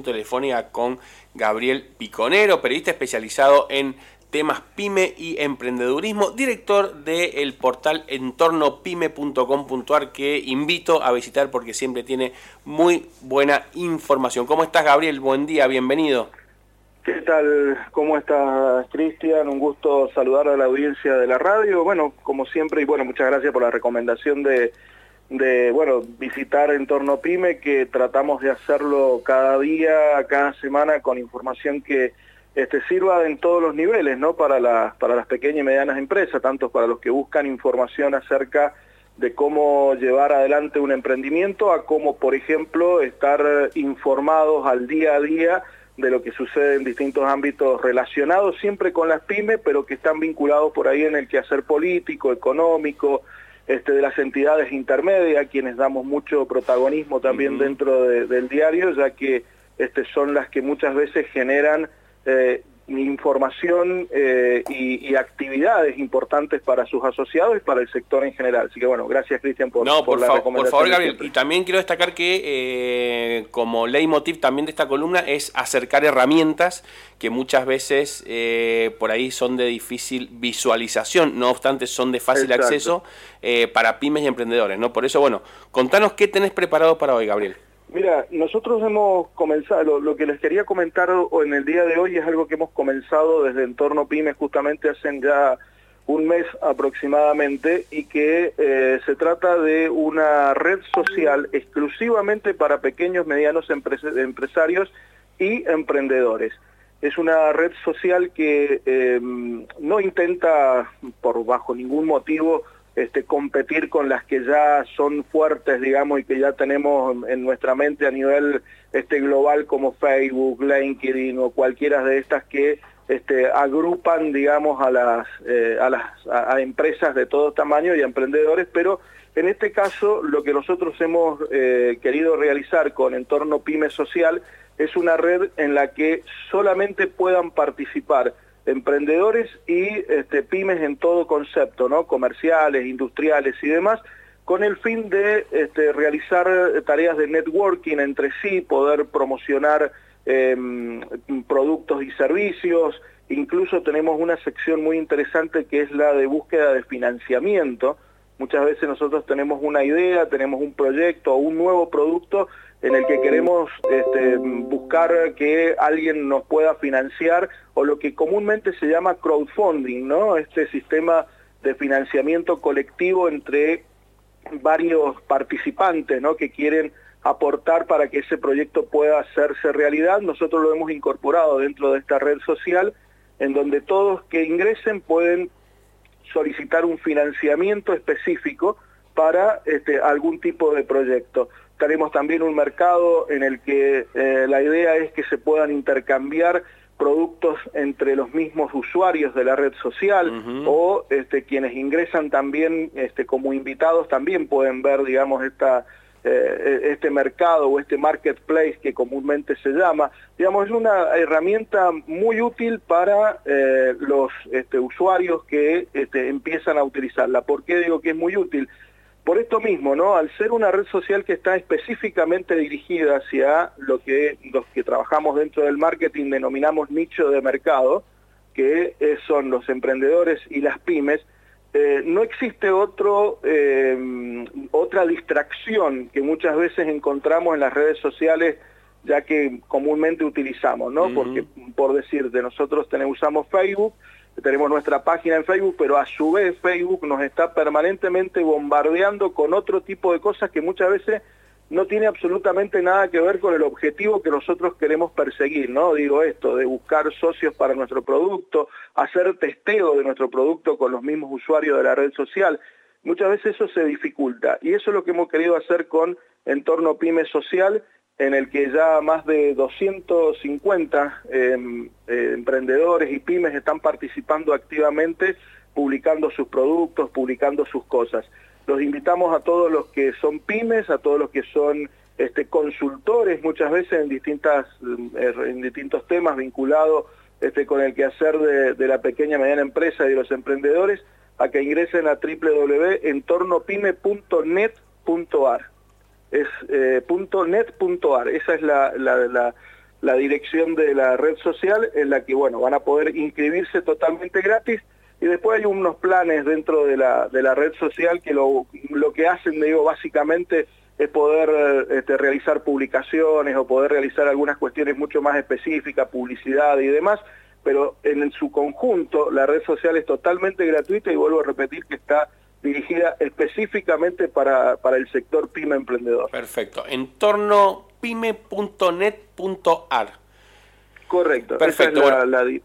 telefónica con Gabriel Piconero, periodista especializado en temas pyme y emprendedurismo, director del portal entornopyme.com.ar que invito a visitar porque siempre tiene muy buena información. ¿Cómo estás Gabriel? Buen día, bienvenido. ¿Qué tal? ¿Cómo estás, Cristian? Un gusto saludar a la audiencia de la radio. Bueno, como siempre, y bueno, muchas gracias por la recomendación de, de bueno, visitar Entorno Pyme, que tratamos de hacerlo cada día, cada semana, con información que este, sirva en todos los niveles, ¿no? Para, las para las pequeñas y medianas empresas, tanto para los que buscan información acerca de cómo llevar adelante un emprendimiento, a cómo, por ejemplo, estar informados al día a día de lo que sucede en distintos ámbitos relacionados siempre con las pymes, pero que están vinculados por ahí en el quehacer político, económico, este, de las entidades intermedias, quienes damos mucho protagonismo también dentro del diario, ya que este, son las que muchas veces generan eh, información eh, y, actividades importantes para sus asociados y para el sector en general. Así que bueno, gracias Cristian por, no, por, la Por favor, Gabriel, y también quiero destacar que eh, como leitmotiv también de esta columna es acercar herramientas que muchas veces eh, por ahí son de difícil visualización, no obstante son de fácil acceso para pymes y emprendedores. ¿no? Por eso, bueno, contanos qué tenés preparado para hoy, Gabriel. Mira, nosotros hemos comenzado, lo, que les quería comentar en el día de hoy es algo que hemos comenzado desde Entorno Pymes justamente hace ya un mes aproximadamente y que eh, se trata de una red social exclusivamente para pequeños, medianos empresarios y emprendedores. Es una red social que em, no intenta, por bajo ningún motivo, este, competir con las que ya son fuertes, digamos, y que ya tenemos en nuestra mente a nivel este, global como Facebook, LinkedIn o cualquiera de estas que este, agrupan, digamos, a las, eh, a empresas de todo tamaño y a emprendedores, pero en este caso lo que nosotros hemos eh, querido realizar con Entorno Pyme Social es una red en la que solamente puedan participar emprendedores y este, pymes en todo concepto, ¿no? comerciales, industriales y demás, con el fin de este, realizar tareas de networking entre sí, poder promocionar em, productos y servicios, incluso tenemos una sección muy interesante que es la de búsqueda de financiamiento, muchas veces nosotros tenemos una idea, tenemos un proyecto o un nuevo producto en el que queremos este, buscar que alguien nos pueda financiar o lo que comúnmente se llama crowdfunding, ¿no? Este sistema de financiamiento colectivo entre varios participantes, ¿no? Que quieren aportar para que ese proyecto pueda hacerse realidad. Nosotros lo hemos incorporado dentro de esta red social en donde todos que ingresen pueden solicitar un financiamiento específico para este, algún tipo de proyecto. Tenemos también un mercado en el que eh, la idea es que se puedan intercambiar productos entre los mismos usuarios de la red social o este, quienes ingresan también este, como invitados también pueden ver, digamos, esta, eh, este mercado o este marketplace que comúnmente se llama. Digamos, es una herramienta muy útil para eh, los este, usuarios que este, empiezan a utilizarla. ¿Por qué digo que es muy útil? Por esto mismo, ¿no? Al ser una red social que está específicamente dirigida hacia lo que los que trabajamos dentro del marketing denominamos nicho de mercado, que son los emprendedores y las pymes, eh, no existe otro, eh, otra distracción que muchas veces encontramos en las redes sociales ya que comúnmente utilizamos, ¿no? Porque, por decirte, nosotros tenemos, usamos Facebook, tenemos nuestra página en Facebook, pero a su vez Facebook nos está permanentemente bombardeando con otro tipo de cosas que muchas veces no tiene absolutamente nada que ver con el objetivo que nosotros queremos perseguir, ¿no? Digo esto, de buscar socios para nuestro producto, hacer testeo de nuestro producto con los mismos usuarios de la red social. Muchas veces eso se dificulta y eso es lo que hemos querido hacer con Entorno Pyme Social en el que ya más de 250 em, eh, emprendedores y pymes están participando activamente, publicando sus productos, publicando sus cosas. Los invitamos a todos los que son pymes, a todos los que son este, consultores muchas veces en, distintas, eh, en distintos temas vinculados este, con el quehacer de, la pequeña y mediana empresa y de los emprendedores, a que ingresen a www.entornopyme.net.ar es eh, .net.ar, esa es la, la dirección de la red social en la que, bueno, van a poder inscribirse totalmente gratis y después hay unos planes dentro de la, de la red social que lo, lo que hacen, digo, básicamente es poder este, realizar publicaciones o poder realizar algunas cuestiones mucho más específicas, publicidad y demás, pero en su conjunto la red social es totalmente gratuita y vuelvo a repetir que está dirigida específicamente para, para el sector pyme emprendedor. Perfecto. Entorno pyme.net.ar. Correcto. Perfecto. Esa es la, la,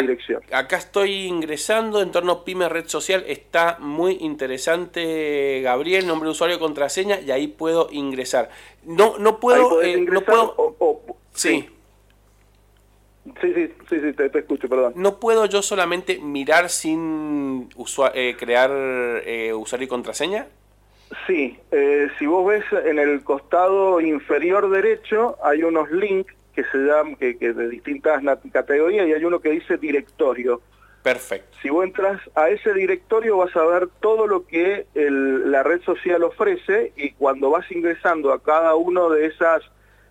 dirección. Acá estoy ingresando, entorno pyme red social, está muy interesante, Gabriel, nombre de usuario, contraseña, y ahí puedo ingresar. No, no puedo, eh, no puedo. sí. Sí, sí, sí, sí te, escucho, perdón. ¿No puedo yo solamente mirar sin eh, crear eh, usuario y contraseña? Sí, eh, si vos ves en el costado inferior derecho hay unos links que se dan que, de distintas categorías y hay uno que dice directorio. Perfecto. Si vos entras a ese directorio vas a ver todo lo que la red social ofrece y cuando vas ingresando a cada uno de esas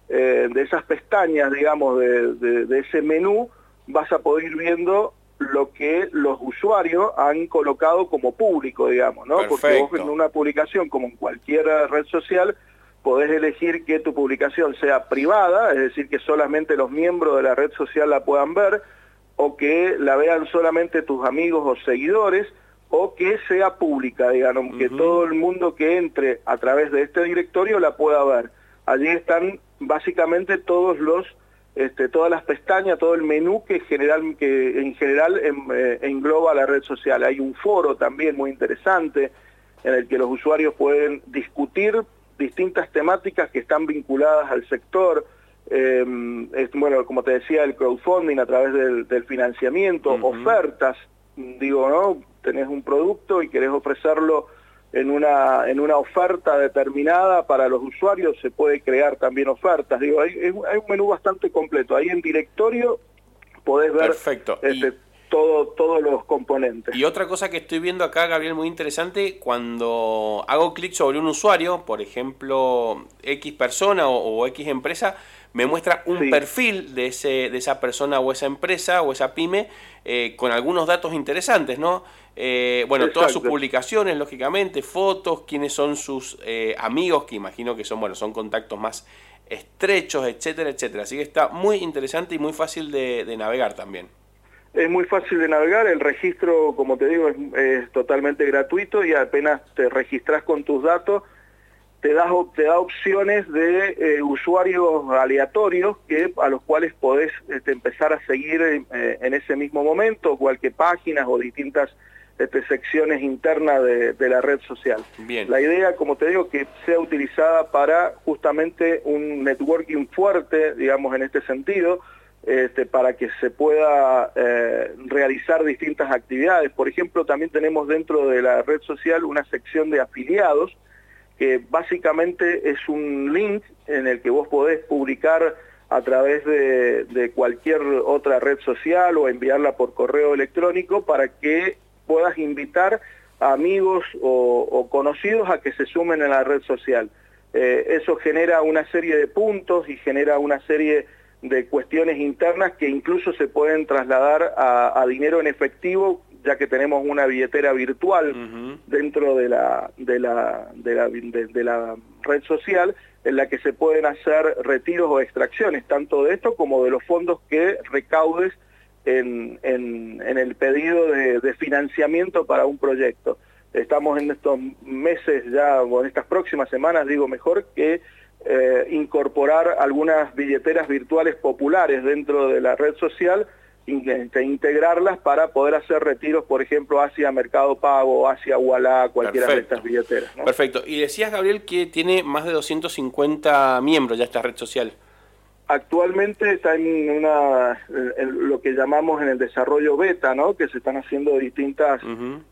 eh, de esas pestañas, digamos, de, ese menú, vas a poder ir viendo lo que los usuarios han colocado como público, digamos, ¿no? Porque vos en una publicación, como en cualquier red social, podés elegir que tu publicación sea privada, es decir, que solamente los miembros de la red social la puedan ver, o que la vean solamente tus amigos o seguidores, o que sea pública, digamos, que todo el mundo que entre a través de este directorio la pueda ver. Allí están básicamente todos los este, todas las pestañas, todo el menú que, general, que en general eh, engloba la red social. Hay un foro también muy interesante en el que los usuarios pueden discutir distintas temáticas que están vinculadas al sector, em, bueno, como te decía, el crowdfunding a través del, financiamiento, ofertas, digo, ¿no? Tenés un producto y querés ofrecerlo en una, en una oferta determinada para los usuarios, se puede crear también ofertas. Digo, hay, hay un menú bastante completo. Ahí en directorio podés ver Este, todo, todos los componentes. Y otra cosa que estoy viendo acá, Gabriel, muy interesante, cuando hago clic sobre un usuario, por ejemplo, X persona o, X empresa, me muestra un perfil de, ese, de esa persona o esa empresa o esa pyme eh, con algunos datos interesantes, ¿no? Eh, bueno, todas sus publicaciones, lógicamente, fotos, quiénes son sus eh, amigos, que imagino que son, bueno, son contactos más estrechos, etcétera, etcétera. Así que está muy interesante y muy fácil de, navegar también. Es muy fácil de navegar, el registro, como te digo, es, totalmente gratuito y apenas te registras con tus datos, te da, te da opciones de eh, usuarios aleatorios que, a los cuales podés este, empezar a seguir en ese mismo momento, cualquier páginas o distintas este, secciones internas de, la red social. La idea, como te digo, que sea utilizada para justamente un networking fuerte, digamos, en este sentido, este, para que se pueda eh, distintas actividades. Por ejemplo, también tenemos dentro de la red social una sección de afiliados, que básicamente es un link en el que vos podés publicar a través de, de cualquier otra red social o enviarla por correo electrónico para que puedas invitar a amigos o, conocidos a que se sumen a la red social. Eh, eso genera una serie de puntos y genera una serie de cuestiones internas que incluso se pueden trasladar a, dinero en efectivo, ya que tenemos una billetera virtual dentro de la, de, la, de, la, de la red social en la que se pueden hacer retiros o extracciones, tanto de esto como de los fondos que recaudes en, en, el pedido de, financiamiento para un proyecto. Estamos en estos meses ya, o en estas próximas semanas, digo mejor, que eh, incorporar algunas billeteras virtuales populares dentro de la red social, e integrarlas para poder hacer retiros, por ejemplo, hacia Mercado Pago, hacia Walla, cualquiera de estas billeteras. Perfecto. Y decías, Gabriel, que tiene más de 250 miembros ya esta red social. Actualmente está en una lo que llamamos en el desarrollo beta, ¿no? Que se están haciendo distintas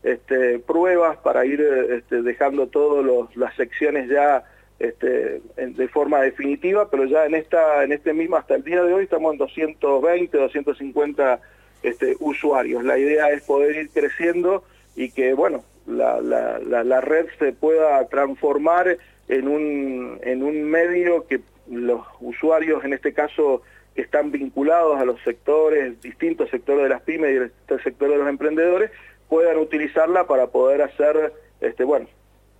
este, pruebas para ir este, dejando todas las secciones ya este, de forma definitiva, pero ya en esta en este mismo hasta el día de hoy estamos en 220, 250 este, usuarios. La idea es poder ir creciendo y que bueno la, la, la red se pueda transformar en un en un medio que los usuarios, en este caso que están vinculados a los sectores, distintos sectores de las pymes y el sector de los emprendedores, puedan utilizarla para poder hacer, este, bueno,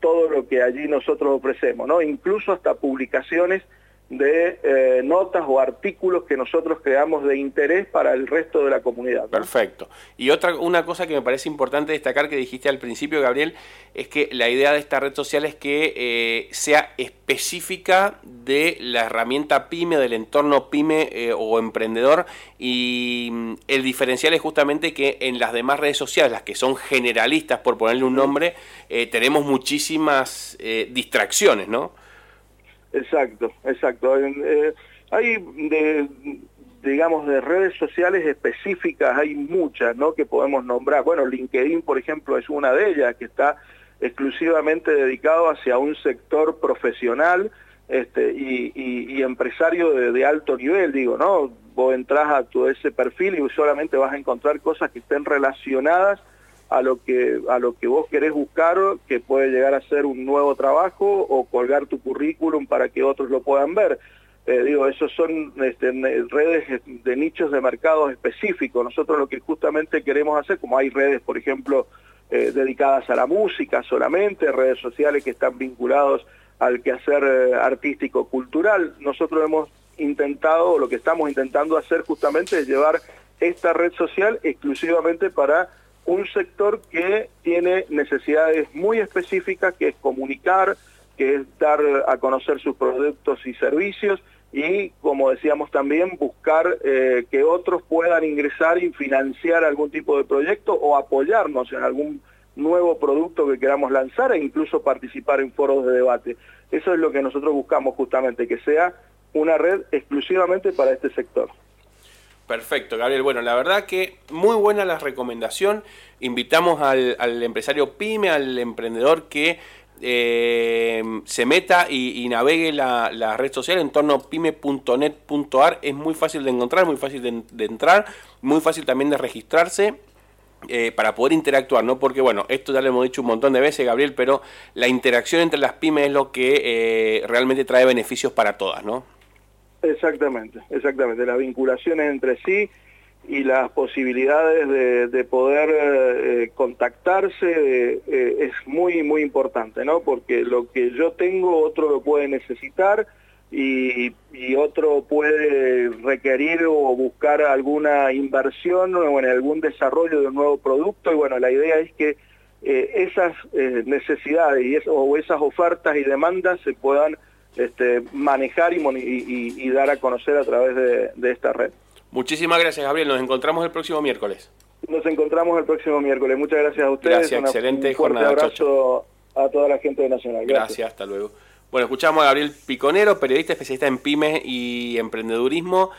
todo lo que allí nosotros ofrecemos, ¿no? Incluso hasta publicaciones de eh, notas o artículos que nosotros creamos de interés para el resto de la comunidad. Perfecto. Y otra una cosa que me parece importante destacar que dijiste al principio, Gabriel, es que la idea de esta red social es que eh, sea específica de la herramienta pyme, del entorno pyme eh, o emprendedor y mm, el diferencial es justamente que en las demás redes sociales, las que son generalistas por ponerle un nombre, tenemos muchísimas distracciones, ¿no? Exacto, exacto. Eh, hay de, digamos, de redes sociales específicas, hay muchas, ¿no? Que podemos nombrar. Bueno, LinkedIn, por ejemplo, es una de ellas, que está exclusivamente dedicado hacia un sector profesional este, y, empresario de, alto nivel, digo, ¿no? Vos entras a tu ese perfil y solamente vas a encontrar cosas que estén relacionadas a lo que a lo que vos querés buscar, que puede llegar a ser un nuevo trabajo o colgar tu currículum para que otros lo puedan ver. Eh, digo, esos son este, redes de nichos de mercados específicos. Nosotros lo que justamente queremos hacer, como hay redes, por ejemplo, eh, dedicadas a la música solamente, redes sociales que están vinculados al quehacer eh, artístico cultural, nosotros hemos intentado, lo que estamos intentando hacer justamente es llevar esta red social exclusivamente para un sector que tiene necesidades muy específicas, que es comunicar, que es dar a conocer sus productos y servicios y, como decíamos también, buscar eh, que otros puedan ingresar y financiar algún tipo de proyecto o apoyarnos en algún nuevo producto que queramos lanzar e incluso participar en foros de debate. Eso es lo que nosotros buscamos justamente, que sea una red exclusivamente para este sector. Perfecto, Gabriel. Bueno, la verdad que muy buena la recomendación. Invitamos al, empresario pyme, al emprendedor que eh, se meta y, navegue la, red social en torno a pyme.net.ar. Es muy fácil de encontrar, muy fácil de, entrar, muy fácil también de registrarse. Eh, para poder interactuar, ¿no? Porque bueno, esto ya lo hemos dicho un montón de veces, Gabriel, pero la interacción entre las pymes es lo que eh, realmente trae beneficios para todas, ¿no? Exactamente, exactamente. Las vinculaciones entre sí y las posibilidades de, poder eh, contactarse eh, es muy, muy importante, ¿no? Porque lo que yo tengo, otro lo puede necesitar y, otro puede requerir o buscar alguna inversión o en algún desarrollo de un nuevo producto. Y bueno, la idea es que eh, esas necesidades o esas ofertas y demandas se puedan este, manejar y, dar a conocer a través de, esta red. Muchísimas gracias, Gabriel. Nos encontramos el próximo miércoles. Nos encontramos el próximo miércoles. Muchas gracias a ustedes. Gracias, excelente un jornada. abrazo a toda la gente de Nacional. Gracias. hasta luego. Bueno, escuchamos a Gabriel Piconero, periodista especialista en pymes y emprendedurismo.